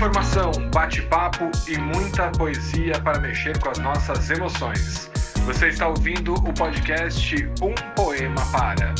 informação, bate-papo e muita poesia para mexer com as nossas emoções. Você está ouvindo o podcast Um Poema Para.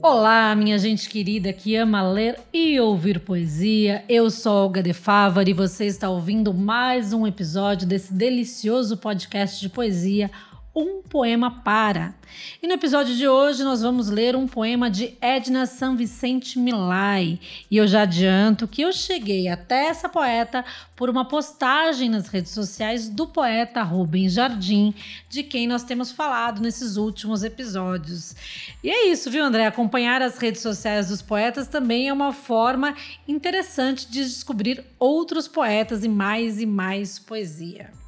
Olá, minha gente querida que ama ler e ouvir poesia. Eu sou Olga de Favar e você está ouvindo mais um episódio desse delicioso podcast de poesia um poema para. E no episódio de hoje nós vamos ler um poema de Edna San Vicente Milay. E eu já adianto que eu cheguei até essa poeta por uma postagem nas redes sociais do poeta Rubens Jardim, de quem nós temos falado nesses últimos episódios. E é isso, viu, André? Acompanhar as redes sociais dos poetas também é uma forma interessante de descobrir outros poetas e mais e mais poesia.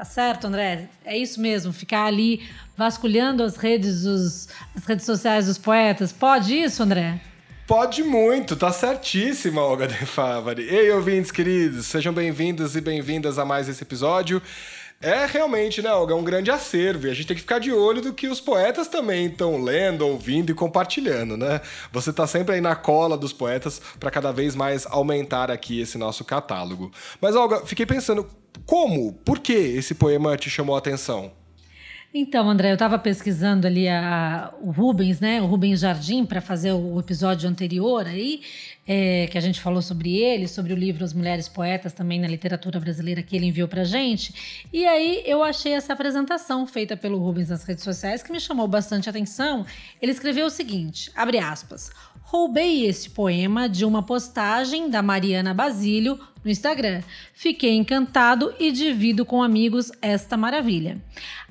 Tá certo, André? É isso mesmo, ficar ali vasculhando as redes, as redes sociais dos poetas. Pode isso, André? Pode muito, tá certíssima, Olga de Favari. Ei, ouvintes queridos, sejam bem-vindos e bem-vindas a mais esse episódio. É realmente, né, Olga, é um grande acervo e a gente tem que ficar de olho do que os poetas também estão lendo, ouvindo e compartilhando, né? Você tá sempre aí na cola dos poetas para cada vez mais aumentar aqui esse nosso catálogo. Mas, Olga, fiquei pensando, como? Por que esse poema te chamou a atenção? Então, André, eu estava pesquisando ali a, o Rubens, né? O Rubens Jardim, para fazer o episódio anterior aí, é, que a gente falou sobre ele, sobre o livro As Mulheres Poetas, também na literatura brasileira que ele enviou para gente. E aí eu achei essa apresentação feita pelo Rubens nas redes sociais que me chamou bastante atenção. Ele escreveu o seguinte: abre aspas. Roubei esse poema de uma postagem da Mariana Basílio no Instagram. Fiquei encantado e divido com amigos esta maravilha.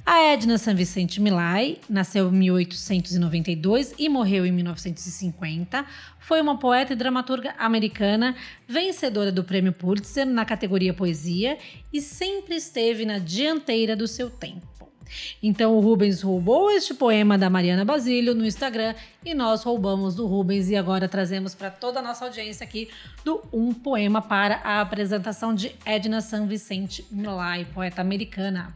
A Edna San Vicente Milay nasceu em 1892 e morreu em 1950. Foi uma poeta e dramaturga americana, vencedora do Prêmio Pulitzer na categoria Poesia e sempre esteve na dianteira do seu tempo. Então o Rubens roubou este poema da Mariana Basílio no Instagram e nós roubamos do Rubens e agora trazemos para toda a nossa audiência aqui do Um Poema para a apresentação de Edna San Vicente Milay, poeta americana.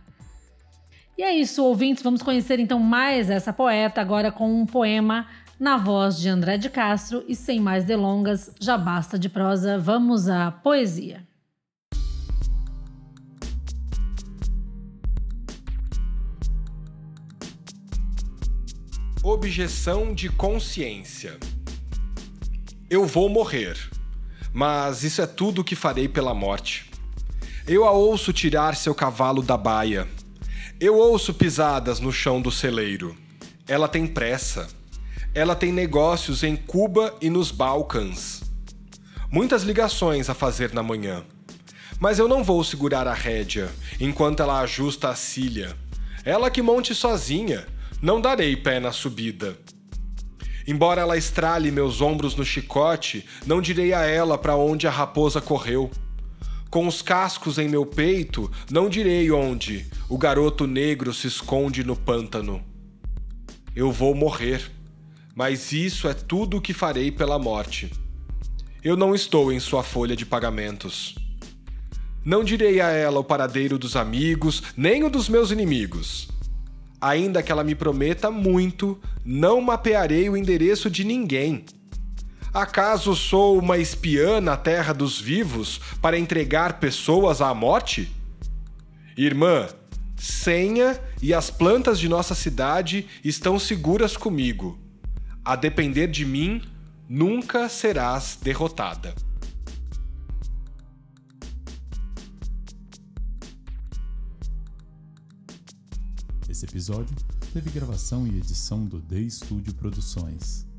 E é isso, ouvintes, vamos conhecer então mais essa poeta agora com um poema na voz de André de Castro e sem mais delongas, já basta de prosa, vamos à poesia. Objeção de consciência. Eu vou morrer, mas isso é tudo o que farei pela morte. Eu a ouço tirar seu cavalo da baia. Eu ouço pisadas no chão do celeiro. Ela tem pressa. Ela tem negócios em Cuba e nos Balcãs. Muitas ligações a fazer na manhã. Mas eu não vou segurar a rédea enquanto ela ajusta a cilha. Ela que monte sozinha não darei pé na subida. Embora ela estrale meus ombros no chicote, não direi a ela para onde a raposa correu. Com os cascos em meu peito, não direi onde o garoto negro se esconde no pântano. Eu vou morrer, mas isso é tudo o que farei pela morte. Eu não estou em sua folha de pagamentos. Não direi a ela o paradeiro dos amigos, nem o dos meus inimigos. Ainda que ela me prometa muito, não mapearei o endereço de ninguém. Acaso sou uma espiã na terra dos vivos para entregar pessoas à morte? Irmã, senha e as plantas de nossa cidade estão seguras comigo. A depender de mim, nunca serás derrotada. Esse episódio teve gravação e edição do The Studio Produções.